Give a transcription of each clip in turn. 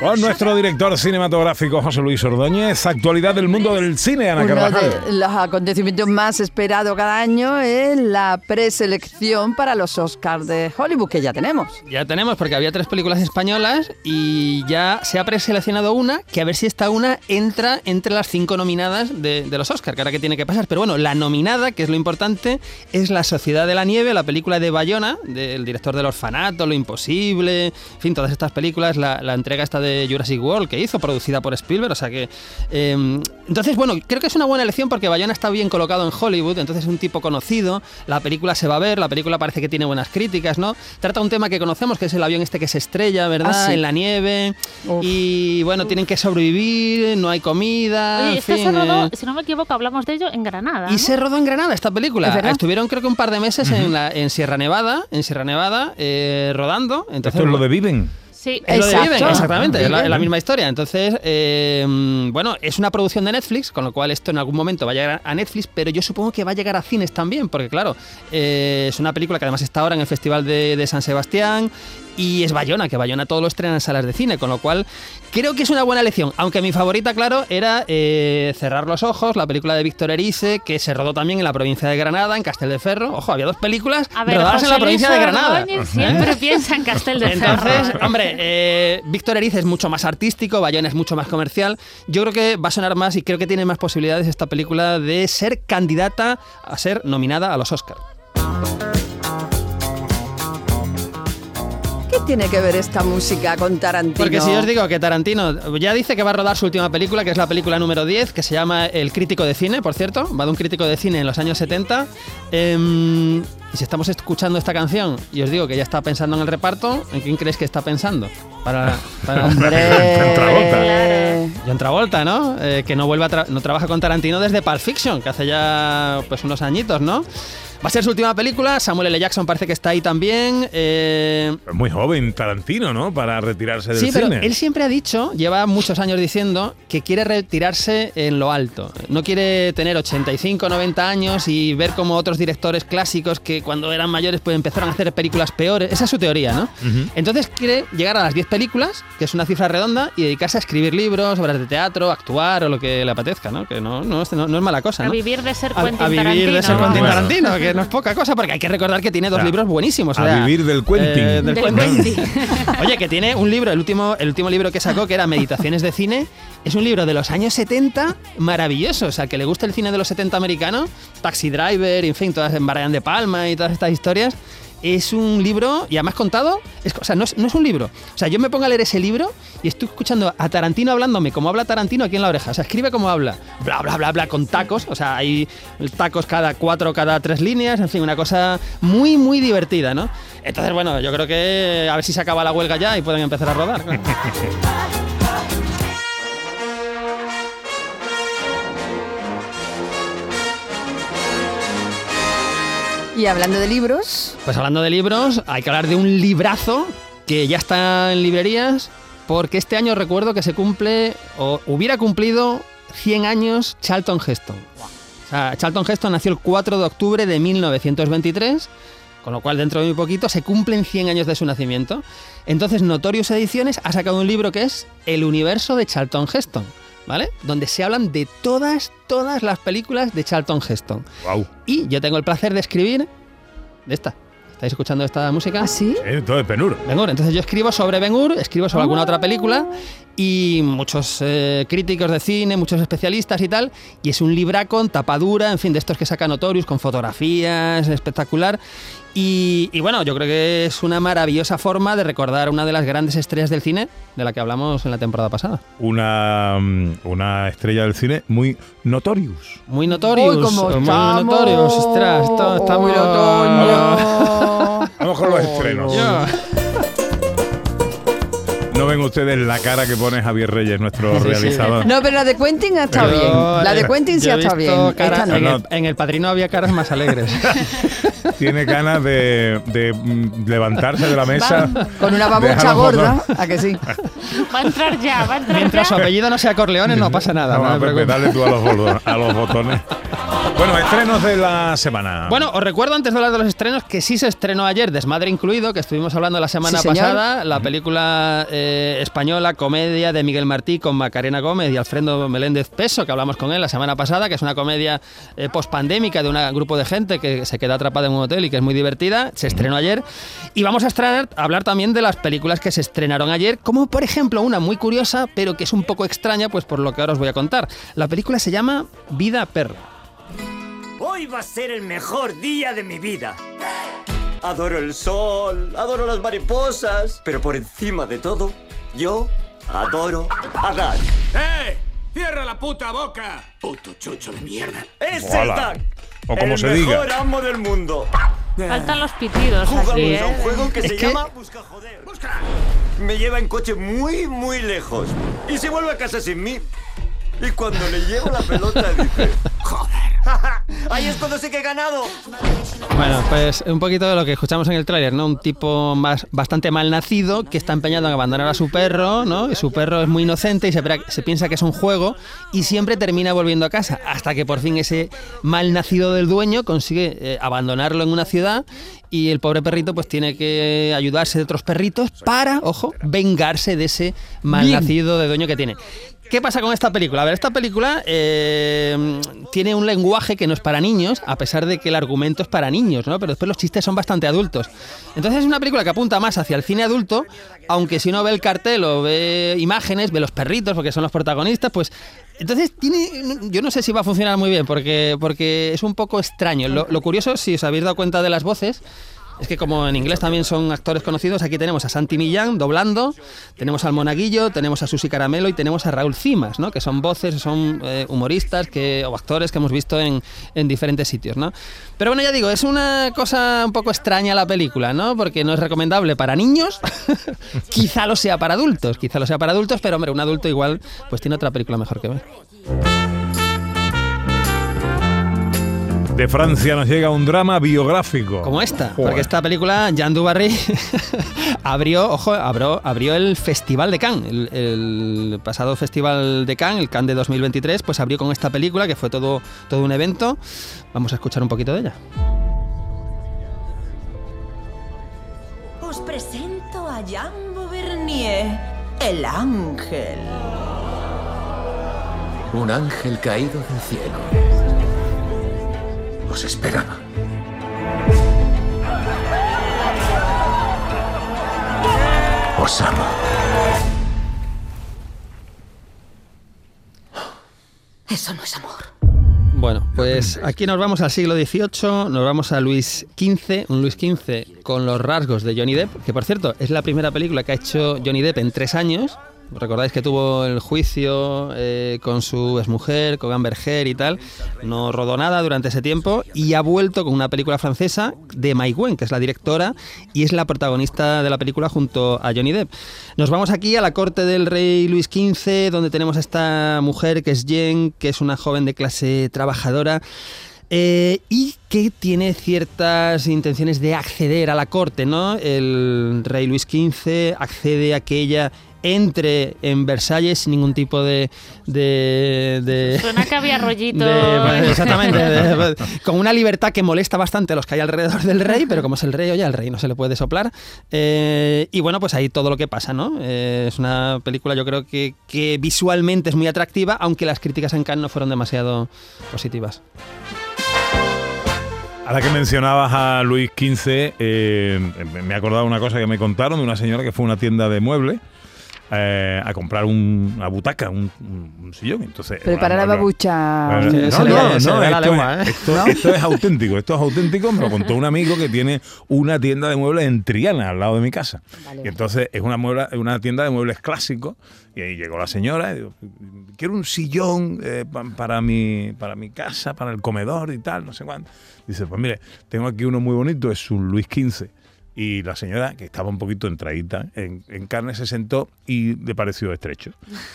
Con nuestro director cinematográfico José Luis Ordóñez, actualidad del mundo del cine, Ana Uno Carvajal. de los acontecimientos más esperados cada año es la preselección para los Oscars de Hollywood, que ya tenemos. Ya tenemos, porque había tres películas españolas y ya se ha preseleccionado una, que a ver si esta una entra entre las cinco nominadas de, de los Oscars, que ahora que tiene que pasar. Pero bueno, la nominada, que es lo importante, es La Sociedad de la Nieve, la película de Bayona, del director del Orfanato, Lo Imposible, en fin, todas estas películas, la, la entrega esta de Jurassic World que hizo, producida por Spielberg, o sea que... eh, entonces, bueno, creo que es una buena elección porque Bayona está bien colocado en Hollywood, entonces es un tipo conocido, la película se va a ver, la película parece que tiene buenas críticas, ¿no? Trata un tema que conocemos, que es el avión este que se estrella, ¿verdad? Ah, sí. En la nieve, Uf. y bueno, tienen que sobrevivir, no hay comida... Oye, en este se rodó, eh, si no me equivoco, hablamos de ello en Granada. y ¿no? se rodó en Granada esta ¿Es película. Estuvieron creo que un par de meses en, la, en Sierra Nevada, en Sierra Nevada, eh, rodando. Entonces, Esto es lo de Viven. Sí. es lo de. Viven, exactamente, es la, Viven. es la misma historia. Entonces, eh, bueno, es una producción de Netflix, con lo cual esto en algún momento va a llegar a Netflix, pero yo supongo que va a llegar a cines también, porque claro, eh, es una película que además está ahora en el Festival de, de San Sebastián y es Bayona, que Bayona todos lo estrenan en salas de cine, con lo cual creo que es una buena elección. Aunque mi favorita, claro, era eh, Cerrar los Ojos, la película de Víctor Erice, que se rodó también en la provincia de Granada, en Castel de Ferro. Ojo, había dos películas A ver, rodadas en la provincia Luis de Granada. Siempre piensa en Castel de Ferro. Entonces, hombre, eh, Víctor Erice es mucho más artístico, Bayona es mucho más comercial. Yo creo que va a sonar más y creo que tiene más posibilidades esta película de ser candidata a ser nominada a los Oscars. Tiene que ver esta música con Tarantino? Porque si yo os digo que Tarantino ya dice que va a rodar su última película, que es la película número 10, que se llama El crítico de cine, por cierto, va de un crítico de cine en los años 70. em, y si estamos escuchando esta canción y os digo que ya está pensando en el reparto, ¿en quién crees que está pensando? Para, para ¡Hombre! Travolta. John Travolta, ¿no? Eh, que no vuelve a tra- no trabaja con Tarantino desde Pulp Fiction, que hace ya pues unos añitos, ¿no? Va a ser su última película. Samuel L. Jackson parece que está ahí también. Eh, Es muy joven Tarantino, ¿no? Para retirarse del Sí, pero cine. él siempre ha dicho, lleva muchos años diciendo, que quiere retirarse en lo alto. No quiere tener 85, 90 años y ver como otros directores clásicos que cuando eran mayores pues empezaron a hacer películas peores. Esa es su teoría, ¿no? Entonces quiere llegar a las 10 películas, que es una cifra redonda, y dedicarse a escribir libros, obras de teatro, actuar o lo que le apetezca, ¿no? Que no, no, es, no- no es mala cosa, A ¿no? vivir de ser A- Quentin a, vivir Tarantino. de ser Quentin. Tarantino, que no es poca cosa, porque hay que recordar que tiene dos libros buenísimos. o A vivir del Quentin. eh, del Del Quentin. Quentin. Oye, que tiene un libro, el último, el último libro que sacó, que era Meditaciones de cine, es un libro de los años 70 maravilloso. O sea, que le gusta el cine de los 70 americano, Taxi Driver, en fin, todas en Brian de Palma y todas estas historias. Es un libro, y además contado, es, o sea, no es, no es un libro. O sea, yo me pongo a leer ese libro y estoy escuchando a Tarantino hablándome como habla Tarantino aquí en la oreja. O sea, escribe como habla. Bla, bla, bla, bla, con tacos. O sea, hay tacos cada cuatro, cada tres líneas. En fin, una cosa muy, muy divertida, ¿no? Entonces, bueno, yo creo que a ver si se acaba la huelga ya y pueden empezar a rodar. Hablando de libros, Pues hablando de libros, hay que hablar de un librazo que ya está en librerías, porque este año recuerdo que se cumple, o hubiera cumplido 100 años Charlton Heston. Charlton Heston nació el 4 de octubre de 1923, con lo cual dentro de muy poquito se cumplen 100 años de su nacimiento. Entonces Notorious Ediciones ha sacado un libro que es El universo de Charlton Heston, ¿vale? Donde se hablan de todas, todas las películas de Charlton Heston. Wow. Y yo tengo el placer de escribir de esta. ¿Estáis escuchando esta música? ¿así? Eh, todo de penur. Ben-Hur. Entonces yo escribo sobre Ben-Hur, escribo sobre alguna otra película y muchos eh, críticos de cine, muchos especialistas y tal. Y es un libraco en tapadura, en fin, de estos que saca Notorious con fotografías, espectacular. Y, y bueno, yo creo que es una maravillosa forma de recordar una de las grandes estrellas del cine de la que hablamos en la temporada pasada. Una, mm, una estrella del cine muy notorious. Muy Notorious. Uy, cómo muy estamos. Notorious. Ostras, está muy Uy, otoño. Vamos con los estrenos. Yo- no ven ustedes la cara que pone Javier Reyes, nuestro Sí, sí. realizador. No, pero la de Quentin ha estado bien. La de Quentin sí ha estado bien. caras- no. en, el, en El Padrino había caras más alegres. Tiene ganas de, de, mm, levantarse de la mesa. Con una babucha gorda, botones. ¿a que sí? Va a entrar ya, va a entrar Mientras su ya. apellido no sea Corleone, no pasa nada. No te Pepe, preocupes. dale tú a los, botones, a los botones. Bueno, estrenos de la semana. Bueno, os recuerdo antes de hablar de los estrenos que sí se estrenó ayer, Desmadre incluido, que estuvimos hablando la semana Sí, pasada, la película eh, española comedia de Miguel Martí con Macarena Gómez y Alfredo Meléndez Peso, que hablamos con él la semana pasada, que es una comedia eh, pospandémica de un grupo de gente que se queda atrapada en un hotel y que es muy divertida. Se estrenó ayer. Y vamos a estrenar, hablar también de las películas que se estrenaron ayer, como por ejemplo una muy curiosa, pero que es un poco extraña, pues por lo que ahora os voy a contar. La película se llama Vida Perra. Hoy va a ser el mejor día de mi vida. Adoro el sol, adoro las mariposas, pero por encima de todo, yo adoro a Dan. ¡Eh! ¡Cierra la puta boca! Puto chucho de mierda. ¡Es el Dan! O como el se diga. mejor amo del mundo. Faltan los pitidos Jugamos aquí, a un ¿eh? juego que Es se que- llama Busca Joder. Me lleva en coche muy, muy lejos. Y se vuelve a casa sin mí. Y cuando le llevo la pelota dice... Ahí es cuando sé que he ganado. Bueno, pues un poquito de lo que escuchamos en el tráiler, ¿no? Un tipo más bastante mal nacido que está empeñado en abandonar a su perro, ¿no? Y su perro es muy inocente y se piensa que es un juego y siempre termina volviendo a casa hasta que por fin ese mal nacido del dueño consigue eh, abandonarlo en una ciudad y el pobre perrito pues tiene que ayudarse de otros perritos para, ojo, vengarse de ese mal nacido de dueño que tiene. ¿Qué pasa con esta película? A ver, esta película eh, tiene un lenguaje que no es para niños, a pesar de que el argumento es para niños, ¿no? Pero después los chistes son bastante adultos. Entonces es una película que apunta más hacia el cine adulto, aunque si uno ve el cartel o ve imágenes, ve los perritos, porque son los protagonistas, pues... Entonces tiene... Yo no sé si va a funcionar muy bien, porque, porque es un poco extraño. Lo, lo curioso, si os habéis dado cuenta de las voces, es que como en inglés también son actores conocidos, aquí tenemos a Santi Millán doblando, tenemos al Monaguillo, tenemos a Susi Caramelo y tenemos a Raúl Cimas, ¿no? que son voces, son eh, humoristas que, o actores que hemos visto en, en diferentes sitios. ¿no? Pero bueno, ya digo, es una cosa un poco extraña la película, ¿no? porque no es recomendable para niños, quizá lo sea para adultos, quizá lo sea para adultos, pero hombre, un adulto igual pues tiene otra película mejor que ver. De Francia nos llega un drama biográfico. Como esta, Joder. porque esta película, Jean Dubarry, abrió, ojo, abrió, abrió el Festival de Cannes, el, el pasado Festival de Cannes, el Cannes de 2023, pues abrió con esta película, que fue todo, todo un evento. Vamos a escuchar un poquito de ella. Os presento a Jean Beauvernier, el ángel. Un ángel caído del cielo. Os esperaba. Os amo. Eso no es amor. Bueno, pues aquí nos vamos al siglo XVIII, nos vamos a Luis XV, un Luis XV con los rasgos de Johnny Depp, que por cierto es la primera película que ha hecho Johnny Depp en tres años. Recordáis que tuvo el juicio eh, con su exmujer, con Amber Heard y tal. No rodó nada durante ese tiempo y ha vuelto con una película francesa de Mai Wen, que es la directora y es la protagonista de la película junto a Johnny Depp. Nos vamos aquí a la corte del rey Luis XV, donde tenemos a esta mujer que es Jen, que es una joven de clase trabajadora. eh, y que tiene ciertas intenciones de acceder a la corte, ¿no? El rey Luis XV accede a que ella entre en Versalles sin ningún tipo de... de, de- Suena que había rollito. de- exactamente, de- con una libertad que molesta bastante a los que hay alrededor del rey, pero como es el rey, oye, al rey no se le puede soplar. Eh, y bueno, pues ahí todo lo que pasa, ¿no? Eh, es una película yo creo que, que visualmente es muy atractiva, aunque las críticas en Cannes no fueron demasiado positivas. Ahora que mencionabas a Luis XV, eh, me he acordado de una cosa que me contaron de una señora que fue a una tienda de muebles eh, a comprar un- una butaca, un, sillón. Entonces, Prepara la babucha. Se- no, no, no, esto, es, ¿eh? esto- esto es auténtico, esto es auténtico. Me lo contó un amigo que tiene una tienda de muebles en Triana, al lado de mi casa. y entonces es una, muebla- una tienda de muebles clásicos. Y ahí llegó la señora y digo, quiero un sillón eh, pa- para, mi, para mi casa, para el comedor y tal, no sé cuánto. Dice, pues mire, tengo aquí uno muy bonito, es un Luis XV. Y la señora, que estaba un poquito entradita en, en carne, se sentó y le pareció estrecho.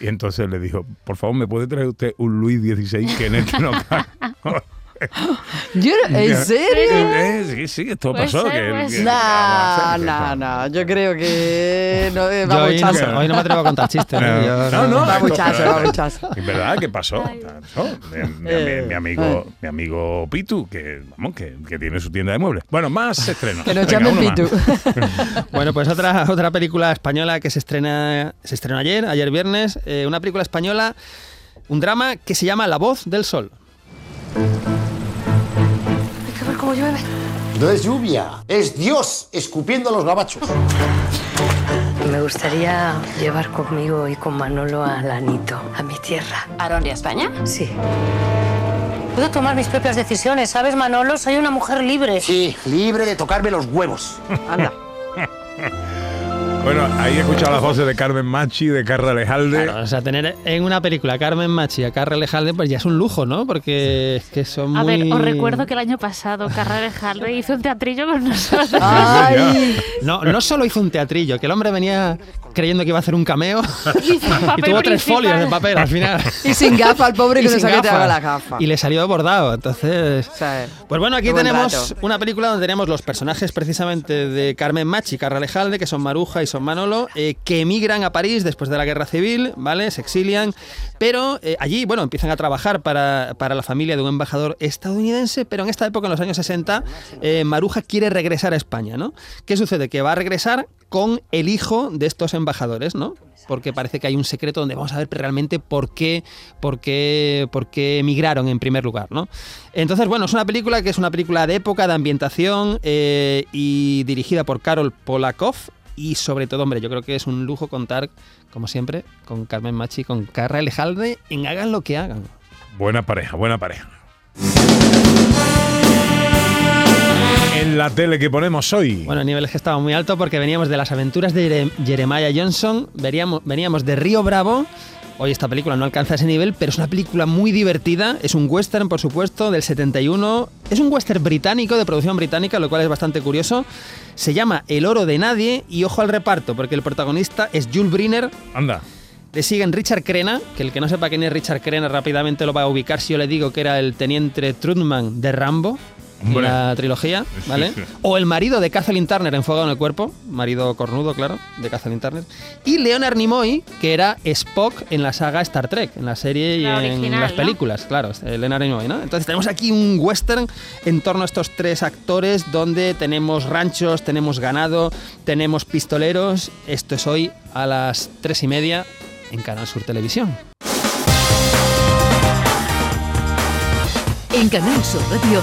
Y entonces le dijo, por favor, ¿me puede traer usted un Luis XVI que en este no cabe?". ¿En serio? Eh, sí, sí, esto pasó. No, no, no. Yo creo que no, eh, Yo va hoy, no, hoy no me atrevo a contar chistes. ¿eh? No, Yo no, no, Va muchacho, va muchacho. Es verdad que pasó. pasó. Mi, mi- Eh, mi amigo, mi amigo Pitu, que, vamos, que, que tiene su tienda de muebles. Bueno, más estrenos. Que nos llamen. Pitu. Bueno, pues otra, otra película española que se estrena se estrenó ayer, ayer viernes, eh, una película española, un drama que se llama La voz del sol. Cómo llueve. No es lluvia, es Dios escupiendo a los gabachos. Me gustaría llevar conmigo y con Manolo a Lanito, a mi tierra. ¿A dónde, a España? Sí. Puedo tomar mis propias decisiones, ¿sabes, Manolo? Soy una mujer libre. Sí, libre de tocarme los huevos. Anda. Bueno, ahí he escuchado las voces de Carmen Machi, de Carla Alejalde. Claro, o sea, tener en una película a Carmen Machi y a Carla Lejalde, pues ya es un lujo, ¿no? Porque es que son A muy... ver, os recuerdo que el año pasado Carrera Jalde hizo un teatrillo con nosotros. Ay, No, no solo hizo un teatrillo, que el hombre venía creyendo que iba a hacer un cameo y papel tuvo tres principal. folios de papel al final. y sin gafa al pobre Y que no que gafas. la gafa. Y le salió bordado, entonces... O sea, Pues bueno, aquí tenemos rato. una película donde tenemos los personajes precisamente de Carmen Machi y Carla Lejalde, que son Maruja y son Manolo, eh, que emigran a París después de la guerra civil, ¿vale? Se exilian, pero eh, allí, bueno, empiezan a trabajar para, para la familia de un embajador estadounidense, pero en esta época, en los años 60, eh, Maruja quiere regresar a España, ¿no? ¿Qué sucede? Que va a regresar con el hijo de estos embajadores, ¿no? Porque parece que hay un secreto donde vamos a ver realmente por qué, por qué, por qué emigraron en primer lugar, ¿no? Entonces, bueno, es una película que es una película de época, de ambientación y dirigida por Karol Polakov. Y sobre todo, hombre, yo creo que es un lujo contar, como siempre, con Carmen Machi y con Carla Elejalde en Hagan lo que hagan. Buena pareja, buena pareja. En la tele que ponemos hoy. Bueno, niveles que estaban muy alto porque veníamos de las aventuras de Jere- Jeremiah Johnson, veríamos, veníamos de Río Bravo. Hoy esta película no alcanza ese nivel, pero es una película muy divertida. Es un western, por supuesto, del 71. Es un western británico, de producción británica, lo cual es bastante curioso. Se llama El oro de nadie y ojo al reparto, porque el protagonista es Jules Briner. Anda. Le siguen Richard Crenna, que el que no sepa quién es Richard Crenna rápidamente lo va a ubicar si yo le digo que era el teniente Trudman de Rambo. Hombre. En la trilogía, ¿vale? sí. O el marido de Kathleen Turner en Fuego en el Cuerpo, marido cornudo, claro, de Kathleen Turner. Y Leonard Nimoy, que era Spock en la saga Star Trek, en la serie y La en original, las ¿no? películas, claro, eh, Leonard Nimoy, ¿no? Entonces tenemos aquí un western en torno a estos tres actores donde tenemos ranchos, tenemos ganado, tenemos pistoleros. Esto es hoy a las tres y media en Canal Sur Televisión. En Canal Sur Radio,